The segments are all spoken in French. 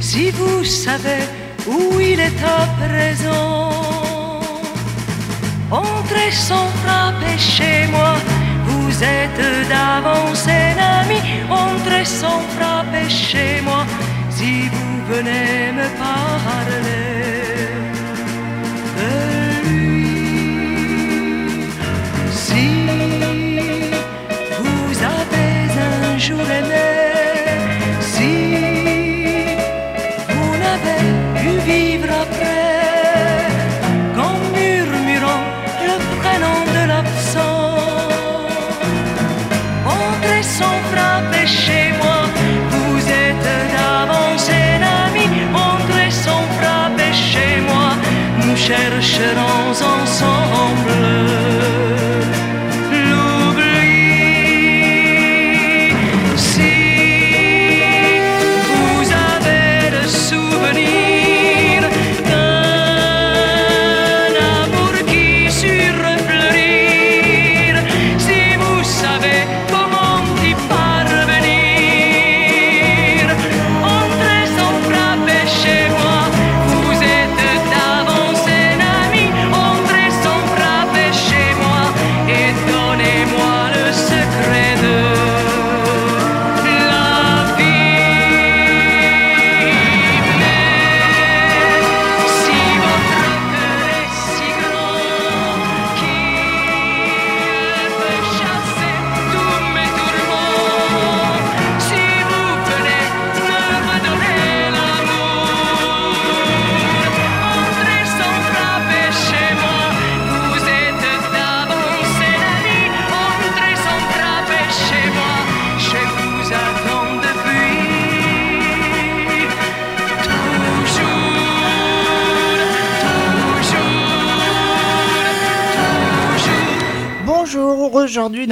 Si vous savez où il est à présent, entrez sans frapper chez moi. Vous êtes d'avance un ami, entrez sans frapper chez moi. Si vous venez me parler de lui, si vous avez un jour aimé, chercherons ensemble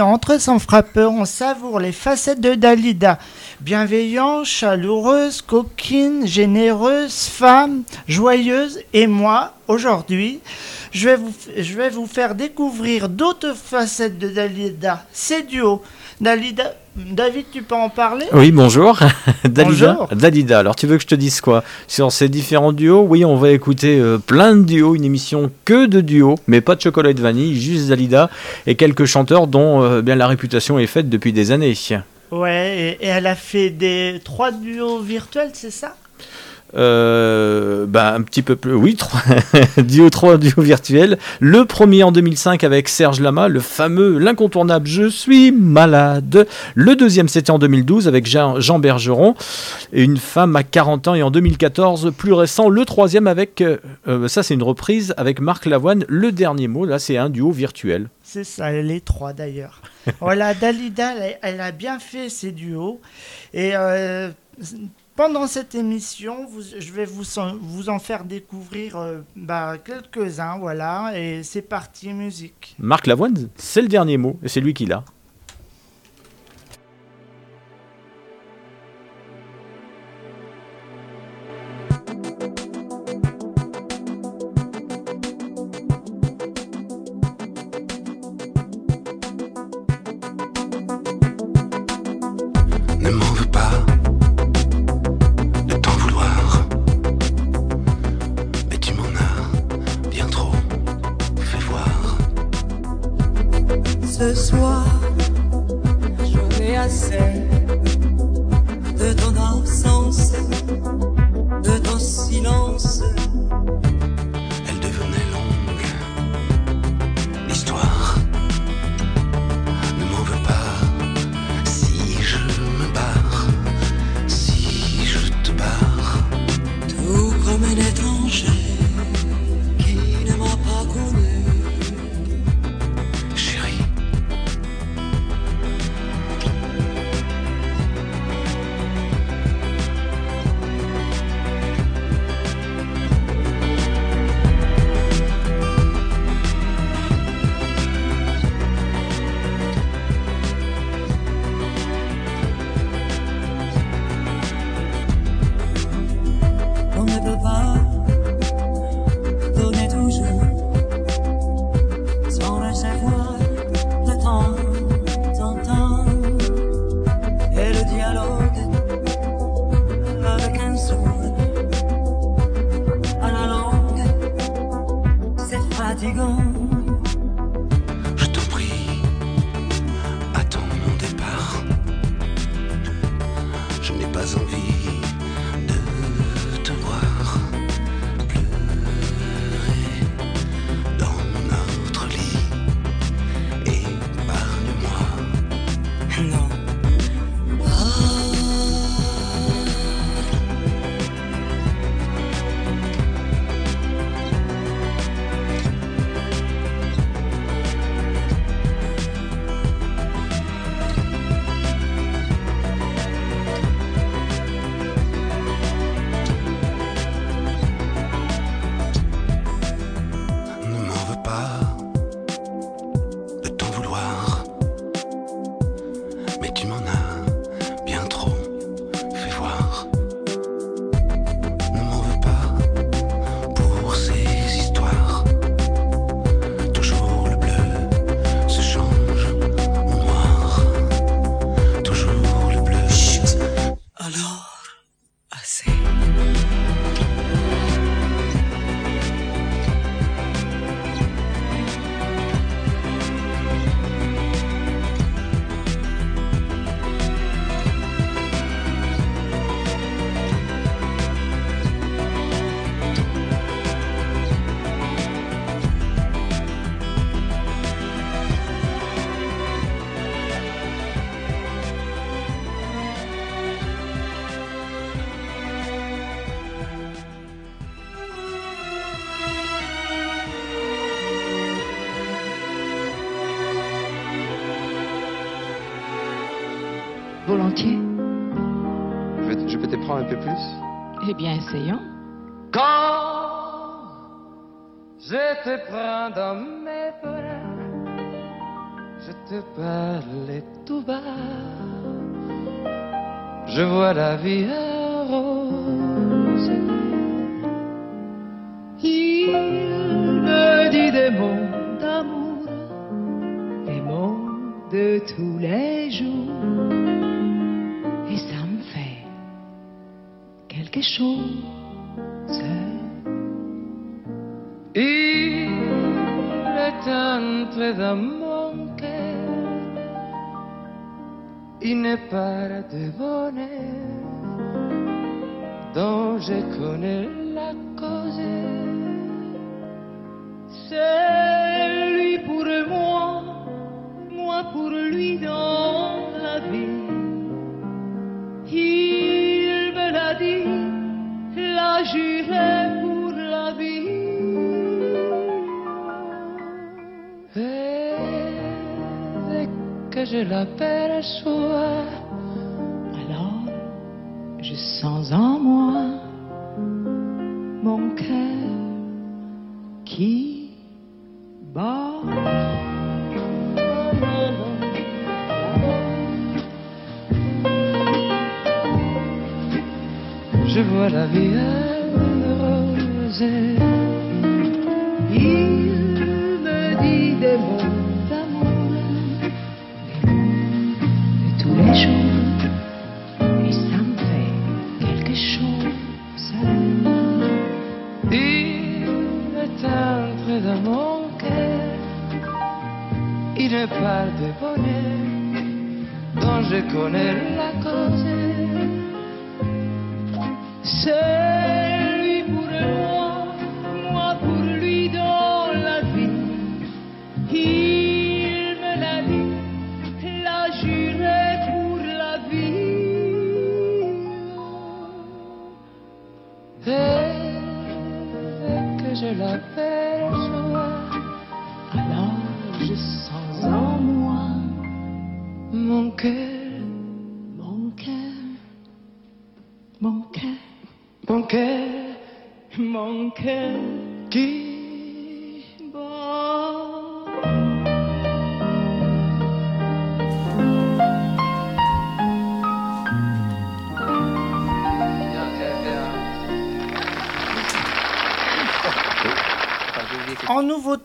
Entre sans frappeur, on savoure les facettes de Dalida. Bienveillante, chaleureuse, coquine, généreuse, femme, joyeuse. Et moi, aujourd'hui, je vais vous, je vais vous faire découvrir d'autres facettes de Dalida. C'est duo. Dalida, David, tu peux en parler? Oui, bonjour. Dalida. Bonjour. Dalida. Alors, tu veux que je te dise quoi? Sur ces différents duos, oui, on va écouter euh, plein de duos, une émission que de duos, mais pas de chocolat et de vanille, juste Dalida et quelques chanteurs dont euh, bien la réputation est faite depuis des années. Ouais, et, et elle a fait des trois duos virtuels, c'est ça? Euh, bah, un petit peu plus, oui, trois, duo 3 duo virtuel. Le premier en 2005 avec Serge Lama, le fameux, l'incontournable Je suis malade. Le deuxième c'était en 2012 avec Jean, Bergeron, et une femme à 40 ans. Et en 2014, plus récent, le troisième avec, euh, euh, ça c'est une reprise avec Marc Lavoine, le dernier mot, là c'est un duo virtuel. C'est ça, les trois d'ailleurs. voilà, Dalida, elle, elle a bien fait ses duos. Et euh, pendant cette émission, je vais vous en, vous en faire découvrir euh, bah, quelques-uns, voilà. Et c'est parti, musique. Marc Lavoine, c'est le dernier mot, et c'est lui qui l'a. Bien, essayons. Quand je te prends dans mes bras, je te parle tout bas. Je vois la vie en rose. Il me dit des mots d'amour, des mots de tous les quelque chose. Il est entré dans mon cœur une part de bonheur dont je connais la cause. C'est lui pour moi, moi pour lui dans juré pour la vie. Et dès que je l'aperçois, Alors, je sens en moi mon cœur C'est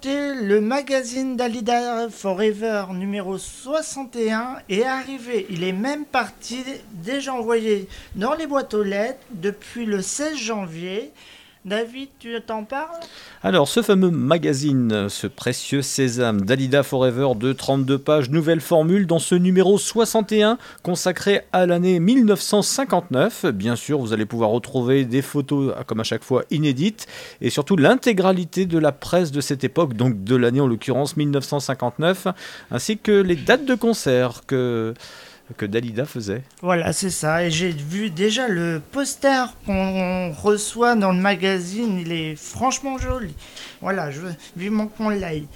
le magazine Dalida Forever numéro 61 est arrivé. Il est même parti déjà envoyé dans les boîtes aux lettres depuis le 16 janvier. David, tu t'en parles? Alors, ce fameux magazine, ce précieux sésame Dalida Forever de 32 pages, nouvelle formule dans ce numéro 61 consacré à l'année 1959. Bien sûr, vous allez pouvoir retrouver des photos, comme à chaque fois, inédites et surtout l'intégralité de la presse de cette époque, donc de l'année en l'occurrence 1959, ainsi que les dates de concert que, que Dalida faisait. Voilà, c'est ça. Et j'ai vu déjà le poster qu'on reçoit dans le magazine. Il est franchement joli. Voilà, je veux vivement qu'on l'aille.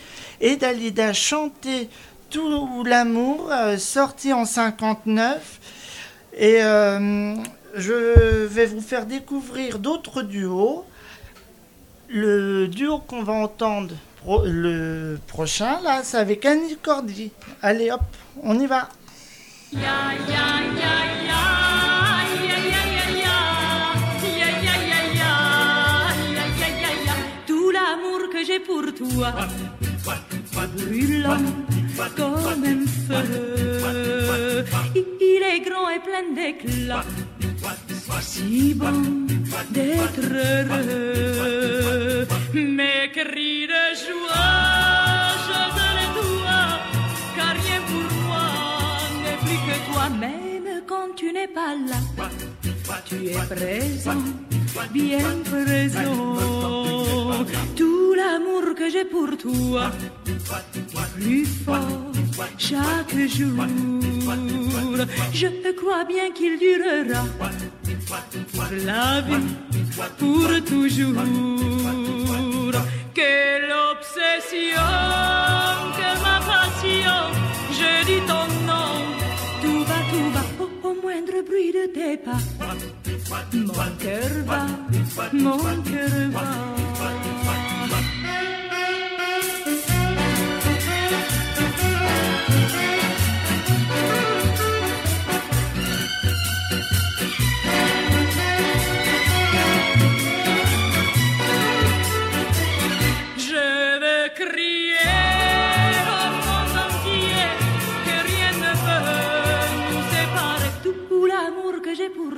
Et Dalida chantait Tout l'amour, euh, sorti en 59. Et euh, je vais vous faire découvrir d'autres duos. Le duo qu'on va entendre le prochain, là, c'est avec Annie Cordy. Allez, hop, on y va. Tout l'amour que j'ai pour toi, brûlant comme un feu. Il est grand et plein d'éclat, si bon d'être heureux. Mes cris de joie, tu n'es pas là. Tu es présent, bien présent. Tout l'amour que j'ai pour toi, plus fort chaque jour. Je crois bien qu'il durera la vie, pour toujours. Quelle obsession, que ma passion, je dis ton nom, va, oh moindre bruit de cœur va, mon cœur.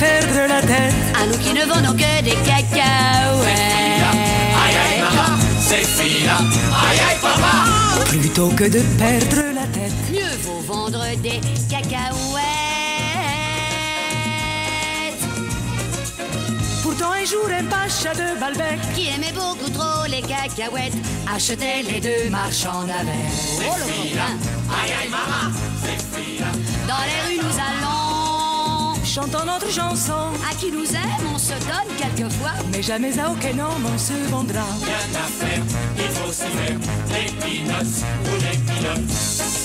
Perdre la tête. À nous qui ne vendons que des cacahuètes. Aïe aïe maman, ces filles-là, aïe aïe papa. Plutôt que de perdre la tête. Mieux vaut vendre des cacahuètes. Pourtant un jour un pacha de Balbec Qui aimait beaucoup trop les cacahuètes. achetait les deux marchands navets. Copain. Aïe aïe maman, ces filles-là. Dans les rues nous allons. Chantant notre chanson, À qui nous aime, on se donne quelquefois. mais jamais à aucun homme on se vendra. Rien à faire, il faut s'y faire. Les peanuts ou les peanuts.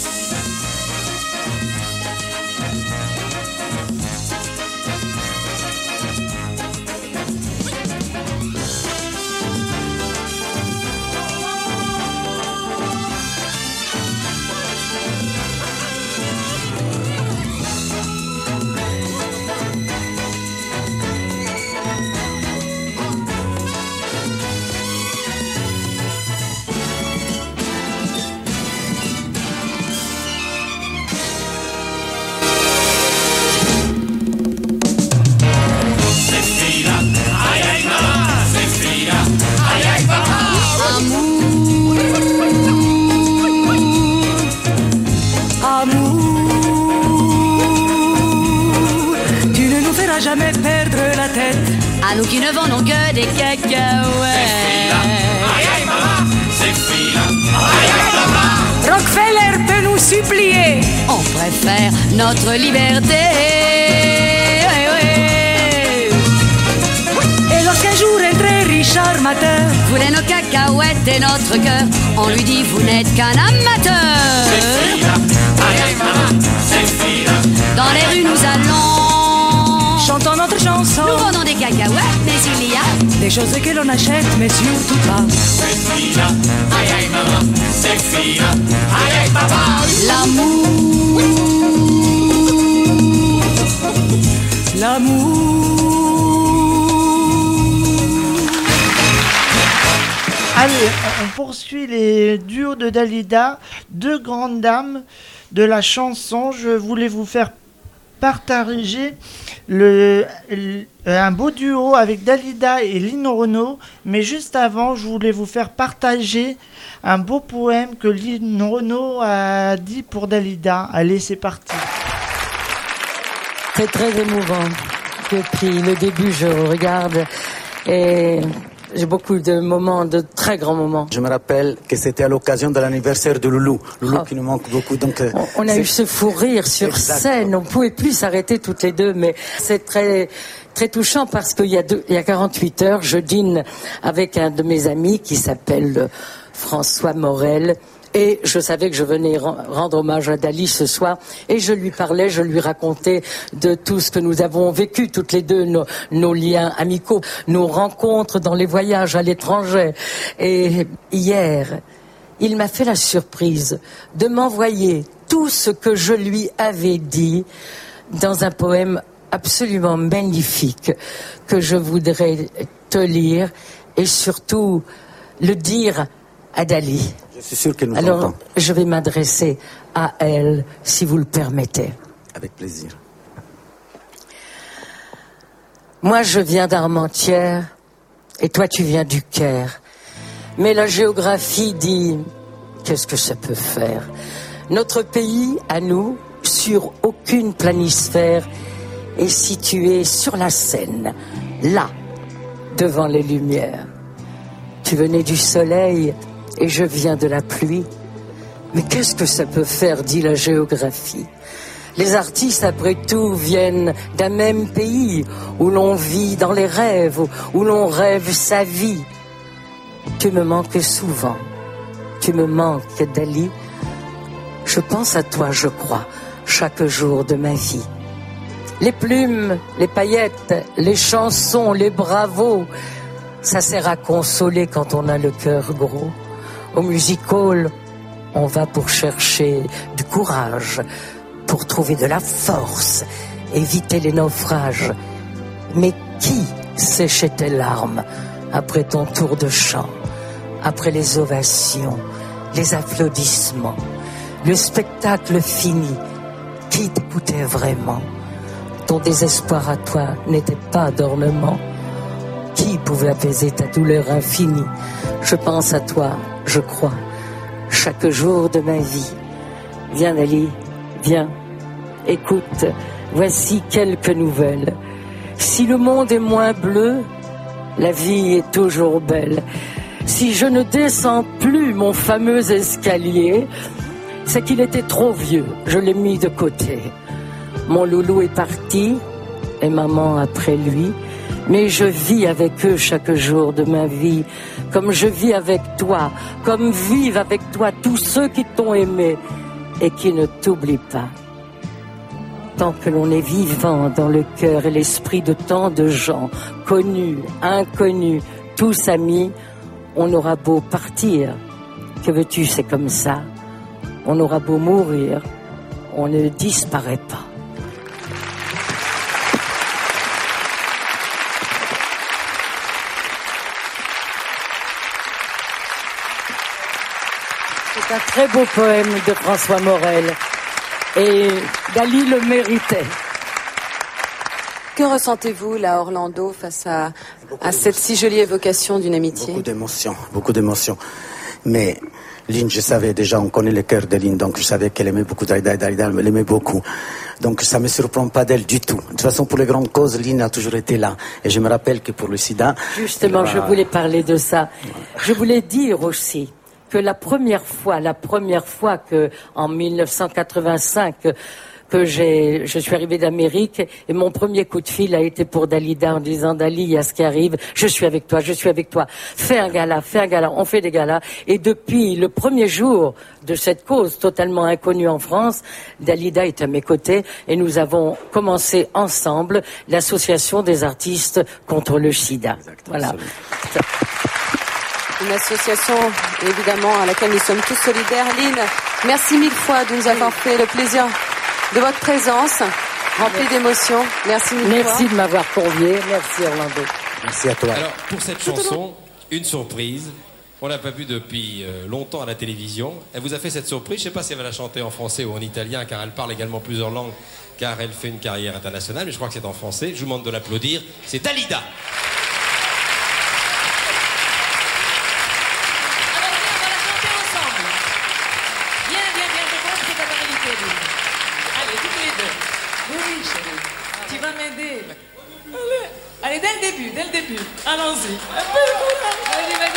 À nous qui ne vendons que des cacahuètes. Rockefeller peut nous supplier. On préfère notre liberté. Et lorsqu'un jour un très riche armateur Voulait nos cacahuètes et notre cœur. On lui dit vous n'êtes qu'un amateur. Dans les rues des cacahuètes, mais il y a des choses que l'on achète, mais surtout pas. Ces filles-là, aïe aïe maman, ces filles-là, aïe aïe papa. l'amour. L'amour. Allez, on- on poursuit les duos de Dalida, deux grandes dames de la chanson. Je voulais vous faire partager le, un beau duo avec Dalida et Lino Renault. Mais juste avant, je voulais vous faire partager un beau poème que Lino Renault a dit pour Dalida. Allez, c'est parti. C'est très émouvant. Depuis le début, je regarde et j'ai beaucoup de moments, de très grands moments. Je me rappelle que c'était à l'occasion de l'anniversaire de Loulou. Loulou Oh. qui nous manque beaucoup. Donc, euh, On, on a eu ce fou rire sur Exactement. scène. On pouvait plus s'arrêter toutes les deux, mais c'est très très touchant parce qu'il y a deux, il y a 48 heures, je dîne avec un de mes amis qui s'appelle euh, François Morel. Et je savais que je venais ren- rendre hommage à Dali ce soir. Et je lui parlais, je lui racontais de tout ce que nous avons vécu toutes les deux, nos, nos liens amicaux, nos rencontres dans les voyages à l'étranger. Et hier, il m'a fait la surprise de m'envoyer tout ce que je lui avais dit dans un poème absolument magnifique que je voudrais te lire et surtout le dire à Dali. Je suis sûr qu'elle nous Alors, entend. je vais m'adresser à elle, si vous le permettez. Avec plaisir. Moi, je viens d'Armentières et toi, tu viens du Caire. Mais la géographie dit qu'est-ce que ça peut faire Notre pays, à nous, sur aucune planisphère, est situé sur la Seine, là, devant les lumières. Tu venais du soleil et je viens de la pluie. Mais qu'est-ce que ça peut faire, dit la géographie? Les artistes, après tout, viennent d'un même pays où l'on vit dans les rêves, où l'on rêve sa vie. Tu me manques souvent. Tu me manques, Dali. Je pense à toi, je crois, chaque jour de ma vie. Les plumes, les paillettes, les chansons, les bravos, ça sert à consoler quand on a le cœur gros. Au music hall, on va pour chercher du courage, pour trouver de la force, éviter les naufrages. Mais qui séchait tes larmes après ton tour de chant, après les ovations, les applaudissements, le spectacle fini? Qui t'écoutait vraiment? Ton désespoir à toi n'était pas d'ornement. Qui pouvait apaiser ta douleur infinie? Je pense à toi, je crois, chaque jour de ma vie. Viens, Ali, viens. Écoute, voici quelques nouvelles. Si le monde est moins bleu, la vie est toujours belle. Si je ne descends plus mon fameux escalier, c'est qu'il était trop vieux. Je l'ai mis de côté. Mon loulou est parti et maman après lui. Mais je vis avec eux chaque jour de ma vie, comme je vis avec toi, comme vivent avec toi tous ceux qui t'ont aimé et qui ne t'oublient pas. Tant que l'on est vivant dans le cœur et l'esprit de tant de gens, connus, inconnus, tous amis, on aura beau partir. Que veux-tu, c'est comme ça. On aura beau mourir, on ne disparaît pas. Un très beau poème de François Morel. Et Dali le méritait. Que ressentez-vous là, Orlando, face à, à cette si jolie évocation d'une amitié Beaucoup d'émotions, beaucoup d'émotions. Mais Lynn, je savais déjà, on connaît le cœur de Lynn, donc je savais qu'elle aimait beaucoup Dalida et Dalida elle l'aimait beaucoup. Donc ça me surprend pas d'elle du tout. De toute façon, pour les grandes causes, Lynn a toujours été là. Et je me rappelle que pour le sida... Justement, je voulais parler de ça. Je voulais dire aussi que la première fois, la première fois que, en 1985, que j'ai, je suis arrivée d'Amérique et mon premier coup de fil a été pour Dalida en disant Dali, il y a ce qui arrive, je suis avec toi, je suis avec toi. Fais un gala, fais un gala. On fait des galas. Et depuis le premier jour de cette cause totalement inconnue en France, Dalida est à mes côtés et nous avons commencé ensemble l'association des artistes contre le sida. Voilà. Une association, évidemment, à laquelle nous sommes tous solidaires. Lynn, merci mille fois de nous avoir fait le plaisir de votre présence, remplie d'émotions. Merci mille Merci fois. de m'avoir convié. Merci Orlando. Merci à toi. Alors, pour cette chanson, une surprise. On l'a pas vue depuis euh, longtemps à la télévision. Elle vous a fait cette surprise. Je sais pas si elle va la chanter en français ou en italien, car elle parle également plusieurs langues, car elle fait une carrière internationale. Mais je crois que c'est en français. Je vous demande de l'applaudir. C'est Dalida. Allons-y. Vas-y, vas-y.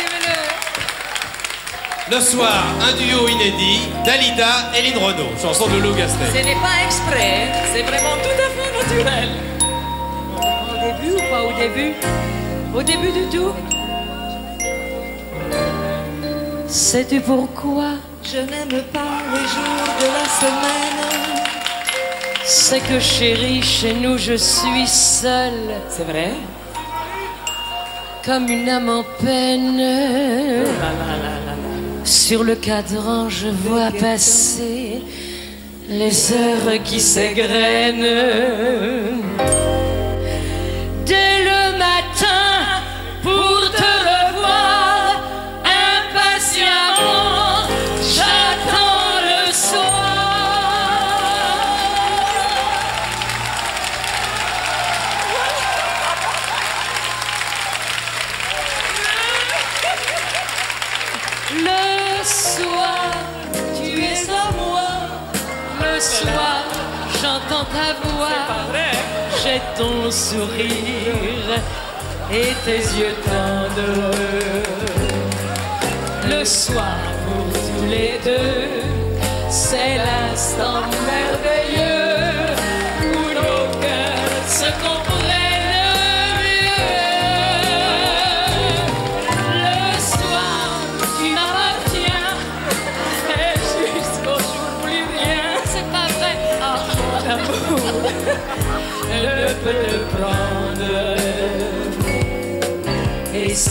Le soir, un duo inédit, Dalida et Lynn Renault, chanson de Lou Gastet. Ce n'est pas exprès, c'est vraiment tout à fait naturel. Au début ou pas au début? Au début du tout? Sais-tu pourquoi je n'aime pas les jours de la semaine? C'est que chérie, chez nous je suis seule. C'est vrai? Comme une âme en peine. Sur le cadran, je vois passer les heures qui s'égrènent. Ton sourire et tes yeux tendres. Le soir pour tous les deux, c'est l'instant merveilleux ne peut te prendre. Et si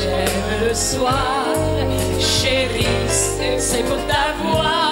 j'aime le soir, chérie, c'est c'est pour t'avoir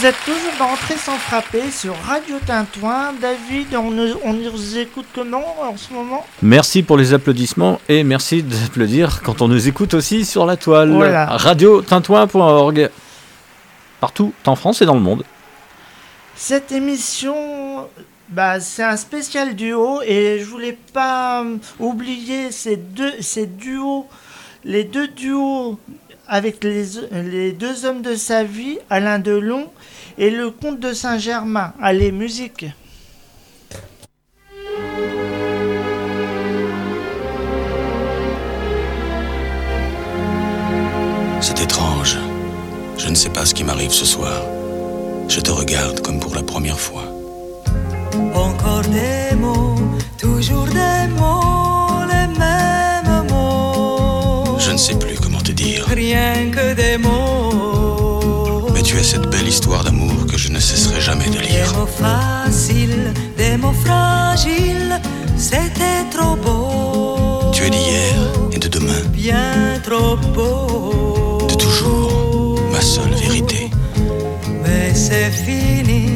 Vous, êtes toujours dans Entrée sans frapper sur Radio Tintouin. David, on, nous- on nous écoute comment en ce moment Merci pour les applaudissements et merci d'applaudir quand on nous écoute aussi sur la toile. Voilà. Radio Tintouin.org. Partout en France et dans le monde. Cette émission, bah, c'est un spécial duo et je voulais pas euh, oublier ces deux, ces duos, les deux duos avec les, les deux hommes de sa vie, Alain Delon et le comte de Saint-Germain. Allez, musique. C'est étrange. Je ne sais pas ce qui m'arrive ce soir. Je te regarde comme pour la première fois. Encore des mots, toujours des mots, les mêmes mots. Je ne sais plus. Rien que des mots. Mais tu as cette belle histoire d'amour que je ne cesserai jamais de Des lire. mots faciles, des mots fragiles, c'était trop beau. Tu es d'hier et de demain, Bien trop beau. de toujours, ma seule vérité. Mais c'est fini,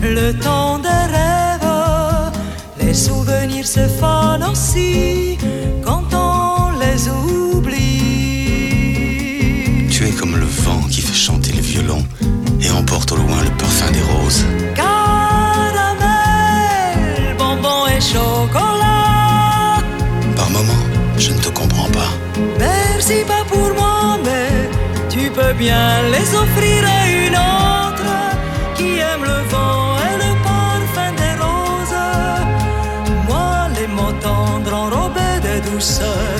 le temps des rêves. Les souvenirs se fanent aussi quand chanter le violon et emporte au loin le parfum des roses. Caramel, bonbon et chocolat. Par moments, je ne te comprends pas. Merci pas pour moi, mais tu peux bien les offrir à une autre qui aime le vent et le parfum des roses. Moi, les mots tendres enrobés de douceur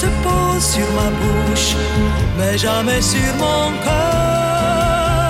se posent sur ma bouche, mais jamais sur mon cœur.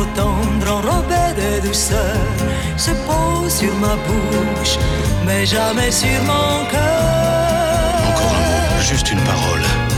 Mots tendres enrobés de douceur se posent sur ma bouche, mais jamais sur mon cœur. Encore un mot, juste une. Parole,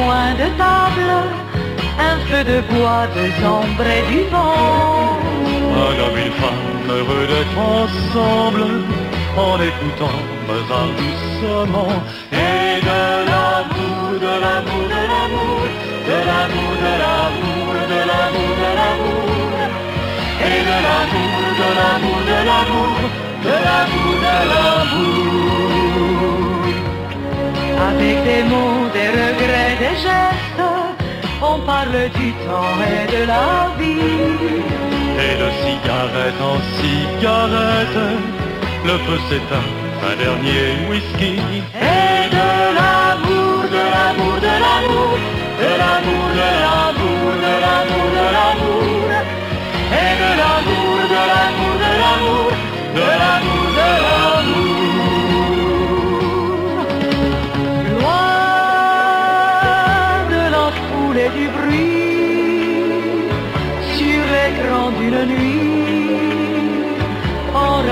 coin de table, un feu de bois, deux ombres et du vent. Un homme, une femme, heureux d'être ensemble, en écoutant Mozart doucement. Et de l'amour, de l'amour, de l'amour, de l'amour, de l'amour, de l'amour, de l'amour. Et de l'amour, de l'amour, de l'amour, de l'amour, de l'amour. Avec des mots, des regrets, des gestes, on parle du temps et de la vie. Et de cigarette en cigarette, le feu s'éteint, un dernier whisky. Et de l'amour, de l'amour, de l'amour, de l'amour, de l'amour, de l'amour, de l'amour. Et de l'amour, de l'amour, de l'amour, de l'amour, de l'amour.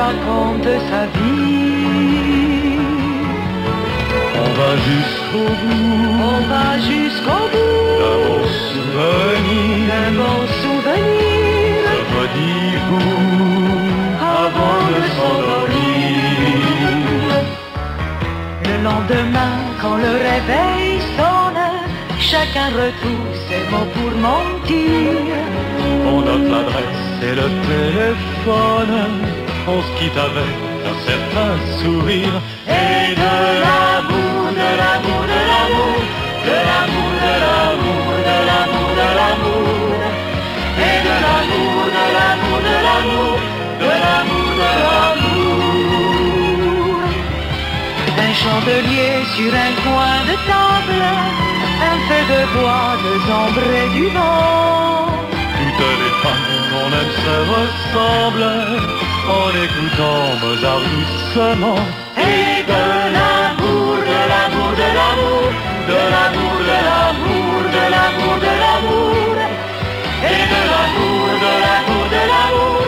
Raconte sa vie. On va jusqu'au bout, On va jusqu'au bout. D'un bon souvenir, d'un bon souvenir. De redis-vous avant de s'endormir. Le lendemain, quand le réveil sonne, chacun retrouve ses mots pour mentir. On note l'adresse et le téléphone, on se quitte avec un certain sourire. Et de l'amour, de l'amour, de l'amour, de l'amour, de l'amour, de l'amour, de l'amour. Et de l'amour, de l'amour, de l'amour, de l'amour, de l'amour. Un chandelier sur un coin de table, un feu de bois, deux ombres et du vent. Toutes les femmes qu'on aime se ressemblent en écoutant Mozart doucement. Et de l'amour, de l'amour, de l'amour, de l'amour, de l'amour, de l'amour, de l'amour. Et de l'amour, de l'amour, de l'amour,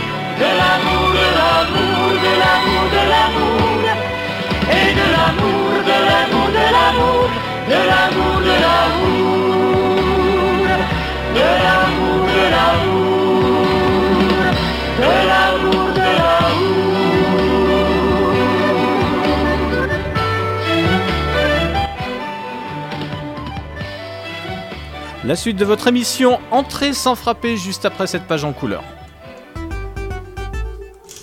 de l'amour, de l'amour, de l'amour, de l'amour. Et de l'amour, de l'amour, de l'amour, de l'amour, de l'amour. De l'amour, de l'amour, La suite de votre émission Entrée sans frapper juste après cette page en couleur.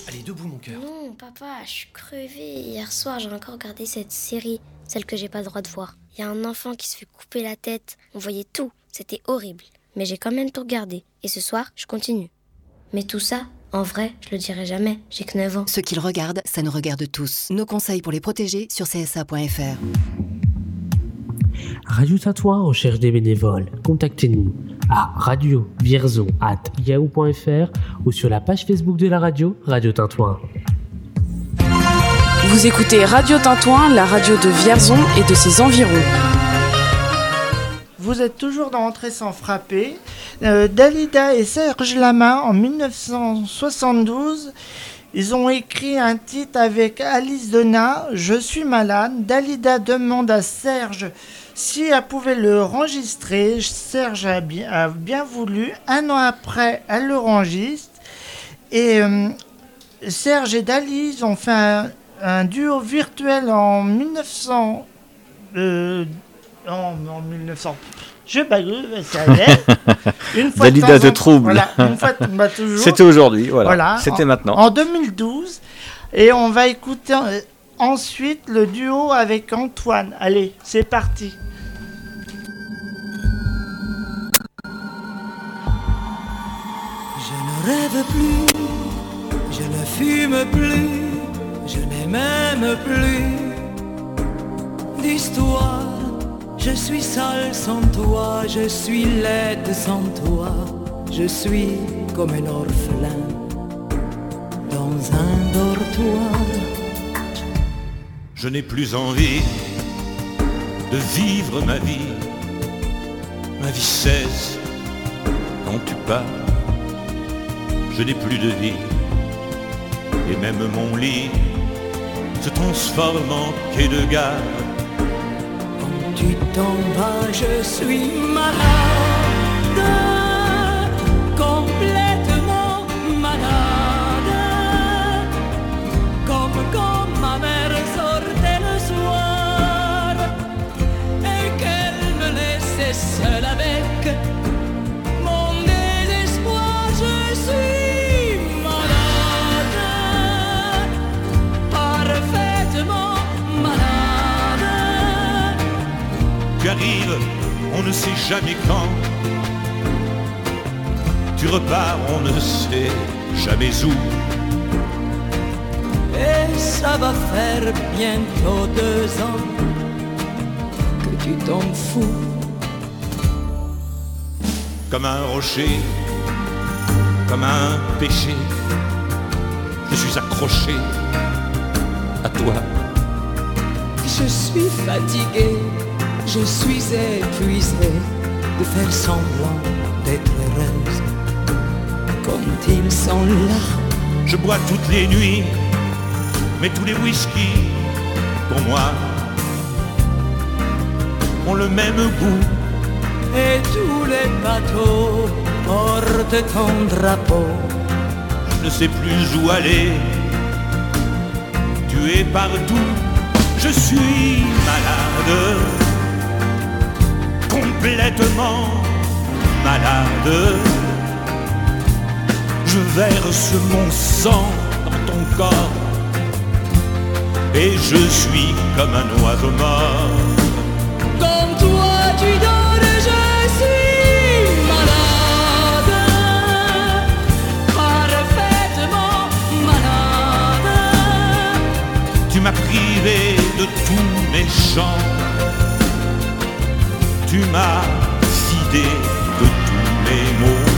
Allez, debout, mon cœur. Non, papa, je suis crevée. Hier soir, j'ai encore regardé cette série, celle que j'ai pas le droit de voir. Il y a un enfant qui se fait couper la tête. On voyait tout. C'était horrible. Mais j'ai quand même tout regardé. Et ce soir, je continue. Mais tout ça, en vrai, je le dirai jamais. J'ai que 9 ans. Ce qu'ils regardent, ça nous regarde tous. Nos conseils pour les protéger sur csa.fr. Radio Tatouage recherche des bénévoles. Contactez-nous à radiovierzo.yahoo.fr ou sur la page Facebook de la radio Radio Tintouin. Vous écoutez Radio Tintouin, la radio de Vierzon et de ses environs. Vous êtes toujours dans Entrée sans frapper. Euh, Dalida et Serge Lama, en 1972, ils ont écrit un titre avec Alice Donna, Je suis malade. Dalida demande à Serge si elle pouvait le enregistrer. Serge a bien, a bien voulu. Un an après, elle le enregistre. Et euh, Serge et Dali, ils ont fait un, un duo virtuel en 1900. euh, en, en 1900. Je bague, ça. Une fois de Dalida temps te en- trouble. Voilà, une fois de- bah, toujours. C'était aujourd'hui, voilà. C'était en- maintenant. En 2012. Et on va écouter euh, ensuite le duo avec Antoine. Allez, c'est parti. Je ne rêve plus, je ne fume plus, je n'ai même plus d'histoire. Je suis seul sans toi, je suis laide sans toi, je suis comme un orphelin dans un dortoir. Je n'ai plus envie de vivre ma vie. Ma vie cesse quand tu pars. Je n'ai plus de vie. Et même mon lit se transforme en quai de gare. Quand tu t'en vas, je suis malade, Tu arrives, on ne sait jamais quand. Tu repars, on ne sait jamais où. Et ça va faire bientôt deux ans que tu t'en fous. comme un rocher, comme un péché. Je suis accroché à toi. Je suis fatigué, je suis épuisé de faire semblant d'être heureuse. Quand ils sont là, Je bois toutes les nuits, mais tous les whisky, pour moi, ont le même goût. et tous les bateaux portent ton drapeau. Je ne sais plus où aller. Tu es partout, je suis malade, complètement malade. Je verse mon sang dans ton corps et je suis comme un oiseau mort. Comme toi tu dors, je suis malade, parfaitement malade. Tu m'as privé de tous mes chants. Tu m'as vidé de tous mes mots.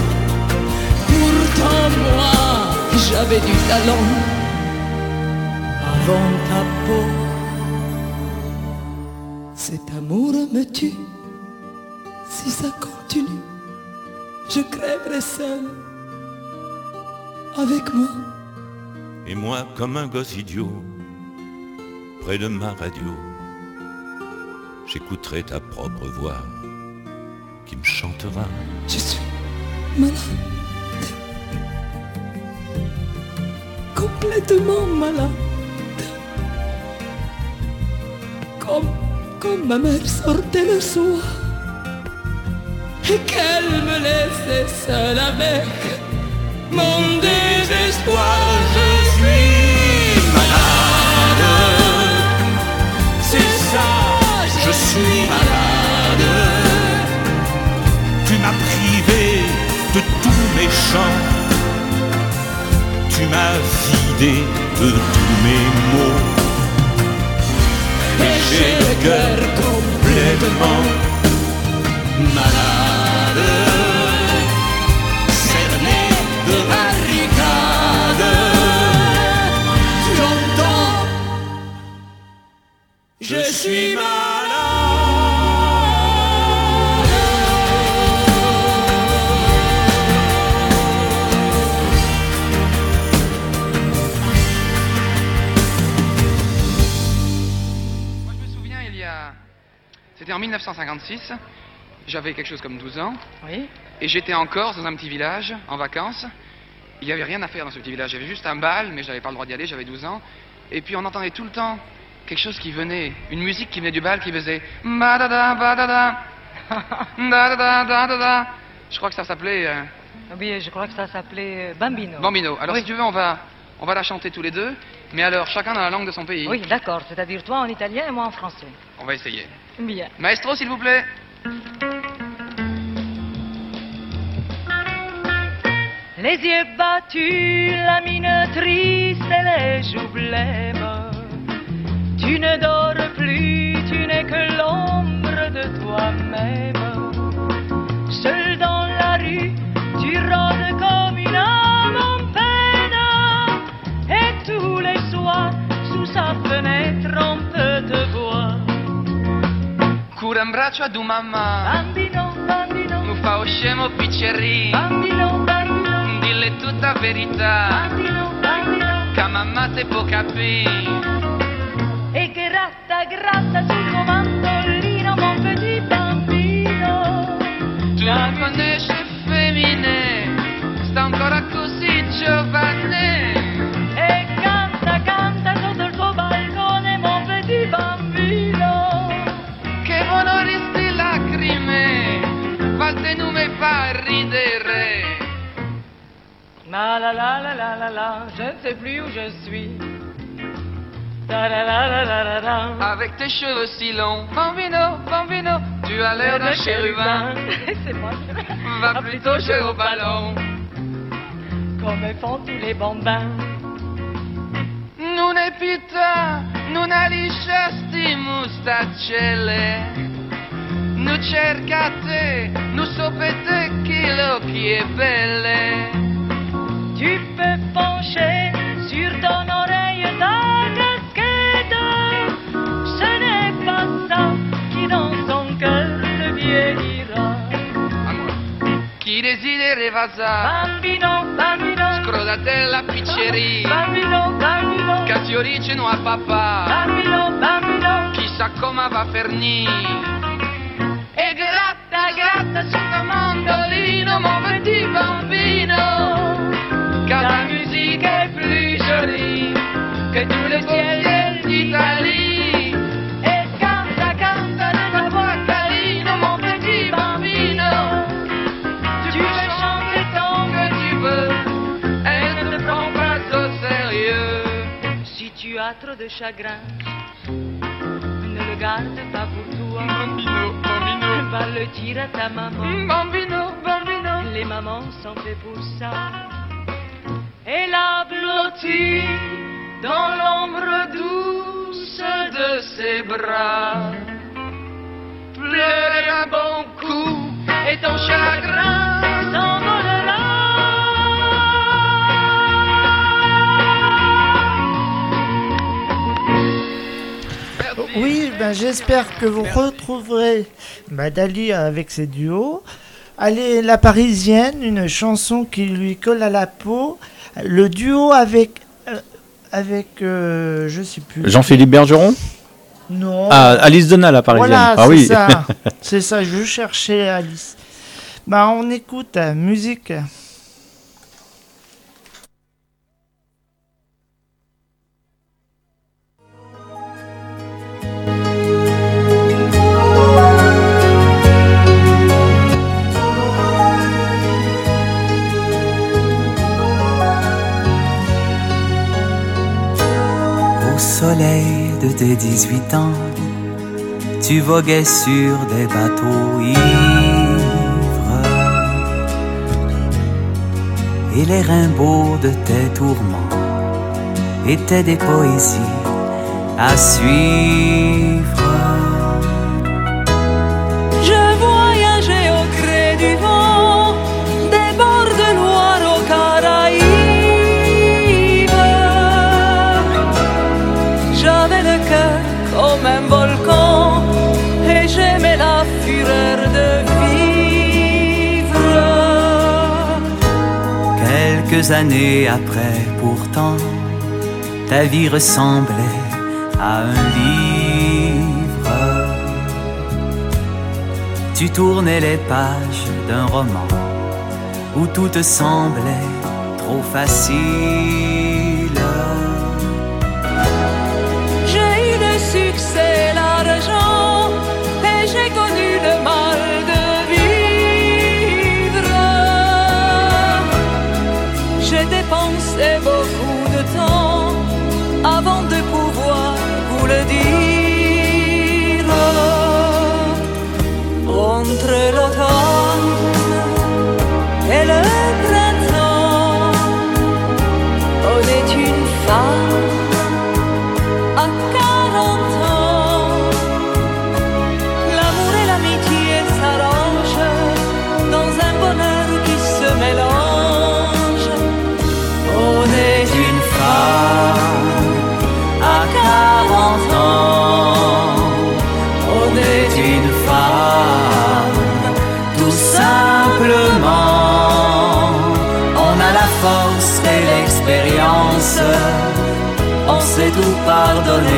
Pourtant moi, j'avais du talent avant ta peau. Cet amour me tue, si ça continue, je crèverai seul avec moi. Et moi, comme un gosse idiot, près de ma radio, j'écouterai ta propre voix qui me chantera. Je suis malade, complètement malade. Comme, ma mère sortait le soir et qu'elle me laissait seule avec mon désespoir. Je suis 1956. J'avais quelque chose comme 12 ans. Oui. Et j'étais en Corse, dans un petit village, en vacances. Il n'y avait rien à faire dans ce petit village. Il y avait juste un bal, mais j'avais pas le droit d'y aller, j'avais 12 ans. Et puis on entendait tout le temps quelque chose qui venait, une musique qui venait du bal qui faisait Ba-da-da, ba-da-da, da-da-da, da-da-da. Je crois que ça s'appelait euh, Oui, je crois que ça s'appelait euh, Bambino. Bambino. Alors Oui. si tu veux, on va, on va la chanter tous les deux, mais alors chacun dans la langue de son pays. Oui, d'accord. C'est-à-dire toi en italien et moi en français. On va essayer. Bien. Maestro, s'il vous plaît. Les yeux battus, la mine triste et les joues blêmes. Tu ne dors plus, tu n'es que l'ombre de toi-même. Seul dans la rue, tu rôdes comme une âme en peine. Et tous les soirs, sous sa fenêtre, on peut te voir. Cura un braccio ad un mamma. Bambino, bambino. Mi fa o scemo piccerì. Bambino, bambino. Dille tutta verità. Bambino, bambino. Che mamma te può capire. E gratta, gratta sul tuo mandolino, mon petit bambino. Tu non conosci La la la la la la la, je ne sais plus où je suis. La la la la la la la. Avec tes cheveux si longs. Bambino, bambino. Tu as l'air d'un chérubin. C'est moi. Va plutôt jouer au ballon. Comme font tous les bambins. Non è pietà, non ha lisciasti mustaccelle. Non cerca te, non sapete chi lo chi è belle. Tu peux pencher sur ton oreille ta casquette. Ce n'est pas ça qui dans son cœur le vieillira. Chi desidera sa, Bambino, bambino. scrodate la pizzeria. Bambino, bambino. Origine a papà. Bambino, bambino. Chissà come va a finire. E gratta, gratta sul tuo mandolino, muoviti bambino. La è più jolie che tous les ciels d'Italie. E canta, canta nella voix carino, mon petit bambino. Tu peux chanter tant que tu veux, elle ne prend pas au sérieux. Si tu as trop de chagrin, ne le garde pas pour toi. Bambino, bambino. Va le dire à ta maman. Bambino, bambino. Les mamans sont faites pour ça. Et la blottie dans l'ombre douce de ses bras. Pleure un bon coup et ton chagrin Oui, ben j'espère que vous retrouverez Madali avec ses duos. Allez, La Parisienne, une chanson qui lui colle à la peau. Le duo avec. euh, avec. euh, je sais plus. Jean-Philippe Bergeron? Non. Ah, Alice Donat, la parisienne. Voilà, ah c'est oui. ça. c'est ça, je cherchais Alice. Bah, on écoute euh, musique. De tes 18 ans, tu voguais sur des bateaux ivres. Et les rimbaud de tes tourments étaient des poésies à suivre. Un volcan et j'aimais la fureur de vivre. Quelques années après, pourtant, ta vie ressemblait à un livre. tu tournais les pages d'un roman où tout te semblait trop facile.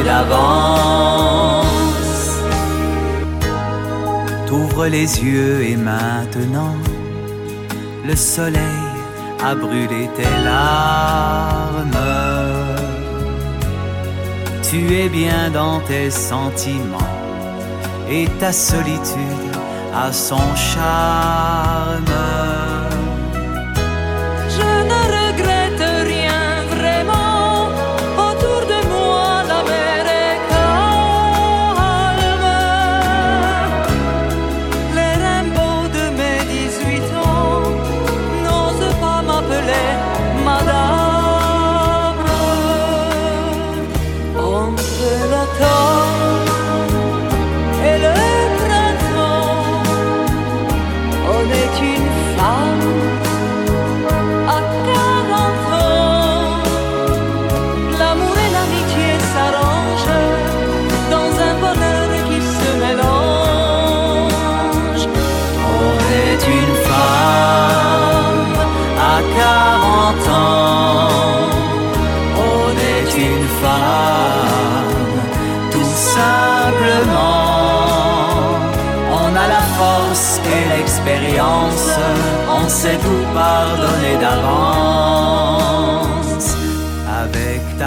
D'avance. T'ouvres les yeux et maintenant, le soleil a brûlé tes larmes. Tu es bien dans tes sentiments et ta solitude a son charme.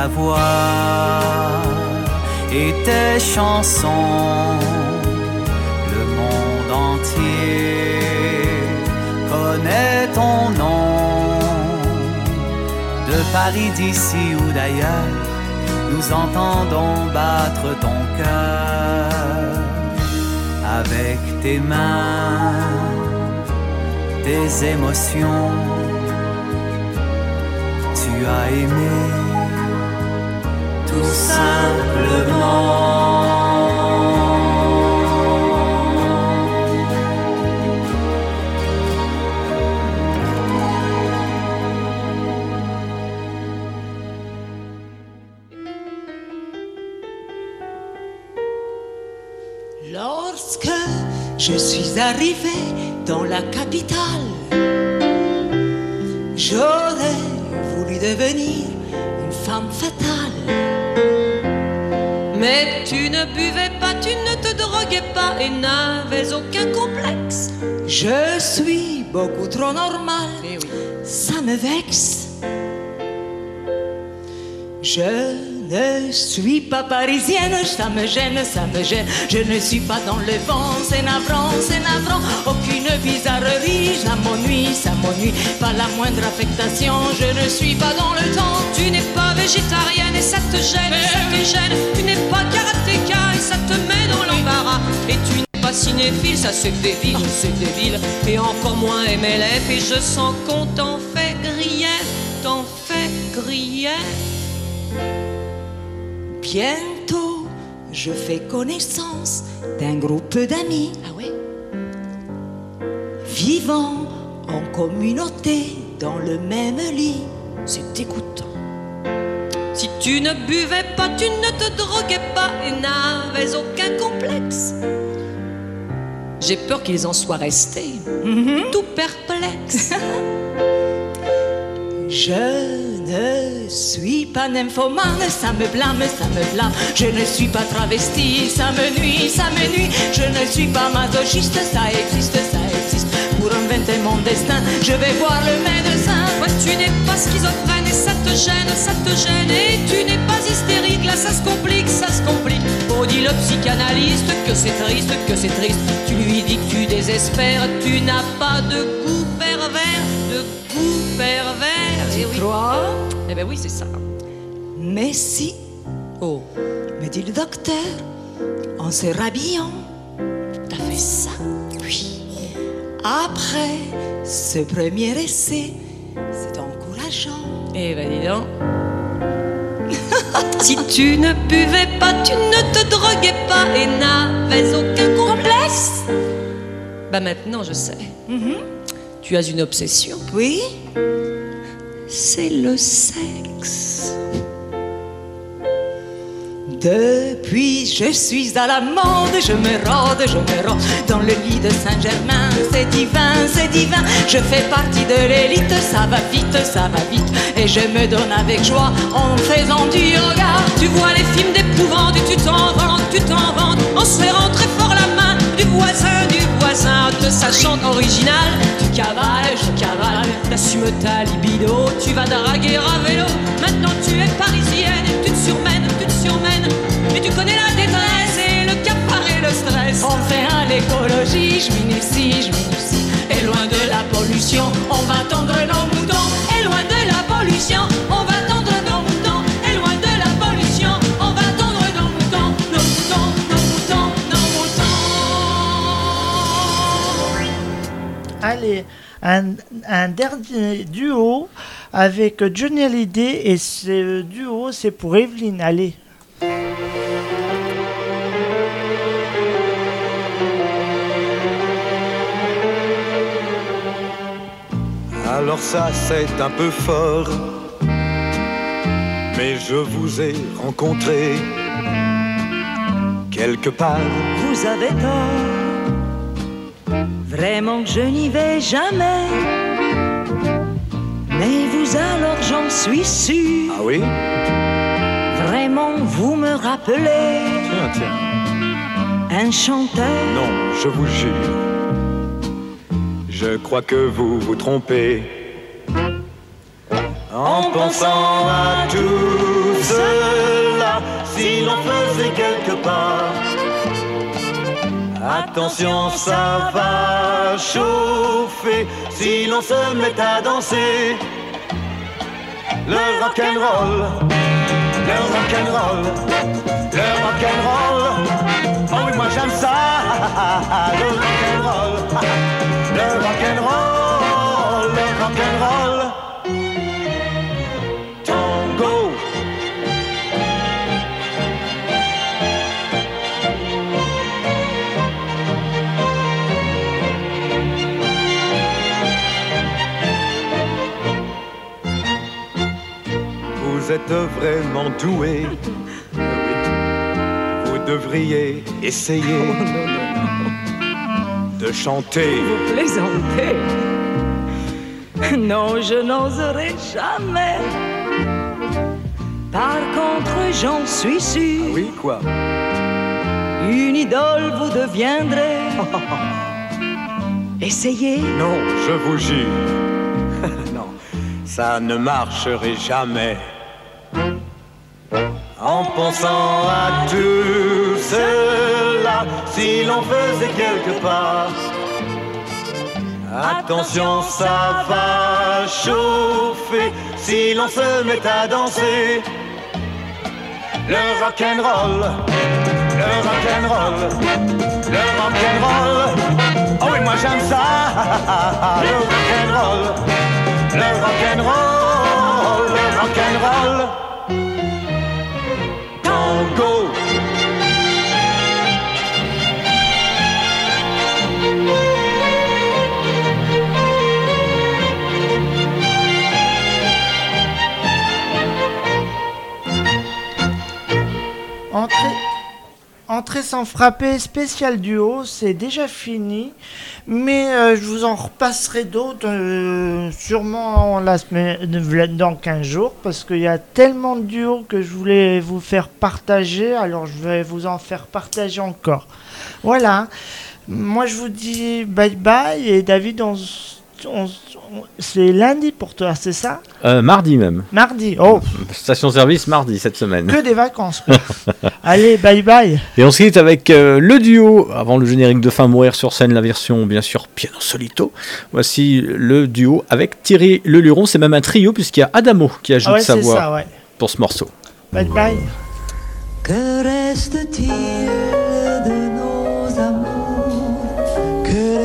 Ta voix et tes chansons le monde entier connaît ton nom. De Paris, d'ici ou d'ailleurs, nous entendons battre ton cœur. Avec tes mains, tes émotions, tu as aimé Lorsque je suis arrivé dans la capitale, j'aurais voulu devenir une femme fatale. Mais tu ne buvais pas, tu ne te droguais pas et n'avais aucun complexe. Je suis beaucoup trop normal, ça me vexe. Je ne suis pas parisienne, ça me gêne, ça me gêne. Je ne suis pas dans le vent, c'est navrant, c'est navrant. Aucune bizarrerie, ça m'ennuie, ça m'ennuie. Pas la moindre affectation, je ne suis pas dans le temps. Tu n'es pas végétarienne et ça te gêne, ça te gêne. Tu n'es pas karatéka et ça te met dans l'embarras. Et tu n'es pas cinéphile, ça c'est débile, c'est débile. Et encore moins MLF et je sens qu'on t'en fait grief, t'en fait grief. Bientôt, je fais connaissance d'un groupe d'amis. Vivant en communauté dans le même lit. C'est dégoûtant. Si tu ne buvais pas, tu ne te droguais pas et n'avais aucun complexe. J'ai peur qu'ils en soient restés tout perplexes. Je Ne suis pas nymphomane, ça me blâme, ça me blâme. Je ne suis pas travesti, ça me nuit, ça me nuit. Je ne suis pas masochiste, ça existe, ça existe. Pour inventer mon destin, je vais voir le médecin. Tu n'es pas schizophrène ça te gêne, ça te gêne. Et tu n'es pas hystérique, là ça se complique, ça se complique. Oh, dit le psychanalyste que c'est triste, que c'est triste. Tu lui dis que tu désespères, tu n'as pas de goût pervers, de goût pervers. Tu oui. crois Eh ben oui, c'est ça. Mais si, oh, me dit le docteur, en se rhabillant, t'as fait ça, oui. Après ce premier essai, c'est encourageant. Eh ben dis donc. si tu ne buvais pas, tu ne te droguais pas et n'avais aucun complexe. Bah maintenant je sais. Tu as une obsession. Oui, C'est le sexe. Depuis, je suis à la mode, je me rôde, je me rôde dans le lit de Saint-Germain. C'est divin, c'est divin. Je fais partie de l'élite, ça va vite, ça va vite. Et je me donne avec joie en faisant du yoga. Tu vois les films d'épouvante tu t'en vantes, tu t'en vantes en serrant très fort la main du voisin, du voisin de sa chante originale. Tu cavales, je cavale. T'assumes ta libido, tu vas draguer à vélo. Maintenant tu es parisienne tu te surmènes, Et tu connais la détresse et le cafard et le stress. On fait à l'écologie, je m'initie, je m'initie. Et loin de la pollution, on va tendre nos moutons. Et loin de la pollution, on va tendre nos moutons. Et loin de la pollution, on va tendre nos moutons. Nos moutons, nos moutons, nos moutons. Allez, un, un dernier duo avec Johnny Hallyday et ce duo c'est pour Evelyne. Allez. Alors ça c'est un peu fort, mais je vous ai rencontré quelque part. Vous avez tort, vraiment que je n'y vais jamais. Mais vous alors j'en suis sûr, Ah oui? Vous me rappelez Tiens, tiens. un chanteur. Non, je vous jure. Je crois que vous vous trompez. En pensant à tout cela, si l'on faisait quelque part. Attention, ça va chauffer si l'on se met à danser. Le rock'n'roll, le rock'n'roll, le rock'n'roll. Oh oui, moi j'aime ça, le rock'n'roll, le rock'n'roll, le rock'n'roll. Êtes vraiment doué. Vous devriez essayer de chanter. Vous plaisantez Non, je n'oserai jamais. Par contre, j'en suis sûr. Oui, quoi? Une idole vous deviendrez. Essayez. Non, je vous jure. non, ça ne marcherait jamais. En pensant à tout cela, si l'on faisait quelque part. Attention, ça va chauffer si l'on se met à danser. Le rock'n'roll, le rock'n'roll, le rock'n'roll. Oh oui, moi j'aime ça. Le rock'n'roll, le rock'n'roll, le rock'n'roll. Tango. Entrez, entrez Entrer sans frapper spécial duo, c'est déjà fini. Mais euh, je vous en repasserai d'autres, euh, sûrement la semaine, dans 15 jours, parce qu'il y a tellement de duos que je voulais vous faire partager, alors je vais vous en faire partager encore. Voilà. Moi, je vous dis bye bye, et David, on, s- on s- on- c'est lundi pour toi, c'est ça Euh, mardi même. Mardi, oh, Station-service mardi cette semaine. que des vacances. quoi. Allez, bye bye. Et on se quitte avec euh, le duo, avant le générique de fin, mourir sur scène, la version bien sûr piano solito. Voici le duo avec Thierry Leluron, c'est même un trio puisqu'il y a Adamo qui ajoute Ah ouais, sa voix ça, ouais. pour ce morceau. Bye bye. Que reste-t-il?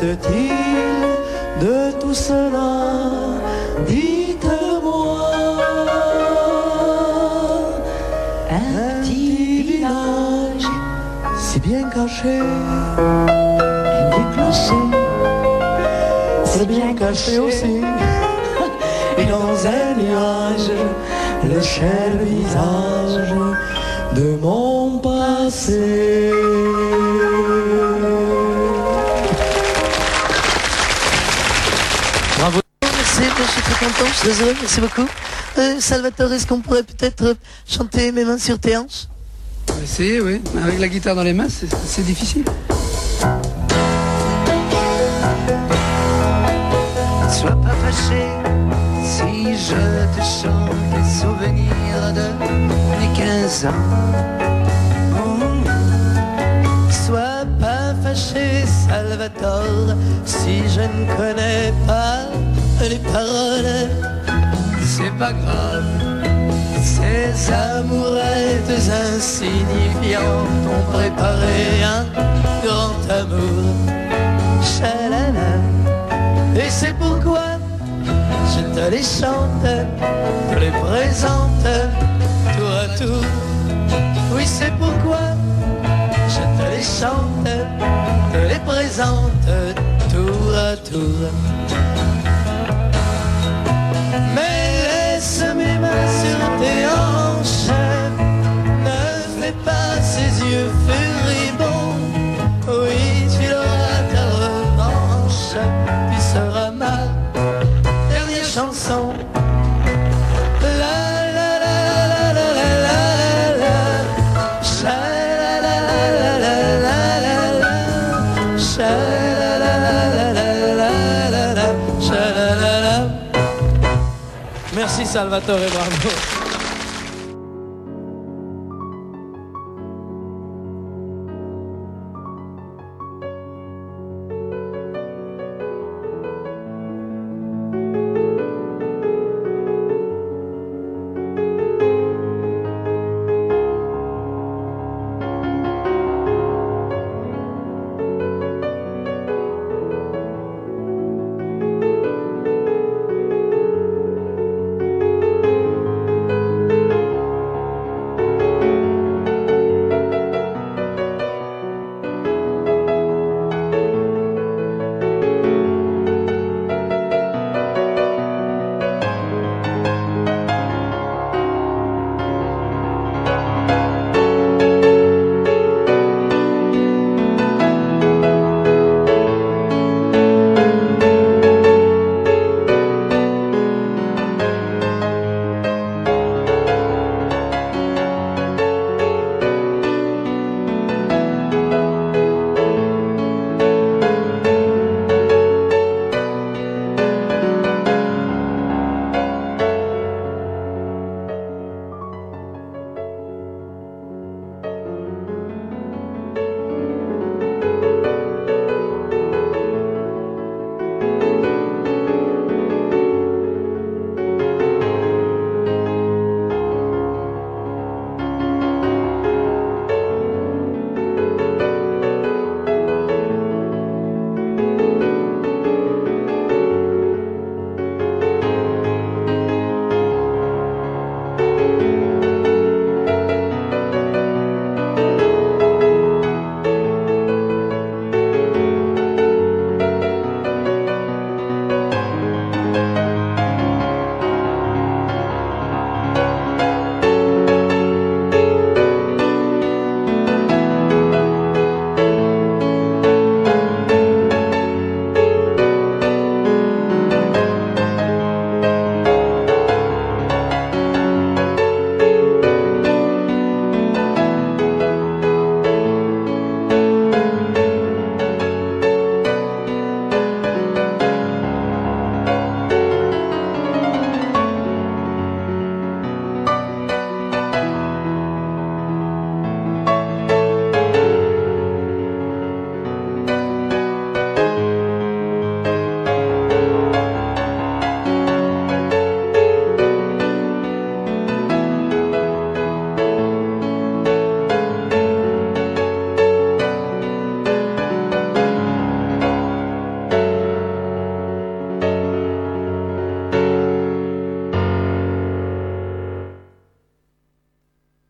Reste-t-il de tout cela? Dites-moi. Un petit village si bien caché. C'est bien caché aussi. Et dans un nuage, le cher visage de mon passé. Content, je suis désolé, merci beaucoup. Euh, Salvatore, est-ce qu'on pourrait peut-être chanter Mes mains sur tes hanches? On va essayer, oui. Avec la guitare dans les mains, c'est c'est difficile. Sois pas fâché si je te chante les souvenirs de mes 15 ans. Oh. Sois pas fâché, Salvatore, si je ne connais pas les paroles. C'est pas grave, ces amourettes insignifiantes ont préparé un grand amour. Chalala. Et c'est pourquoi je te les chante, te les présente tour à tour. Oui, c'est pourquoi je te les chante, te les présente tour à tour. Salvatore, bravo.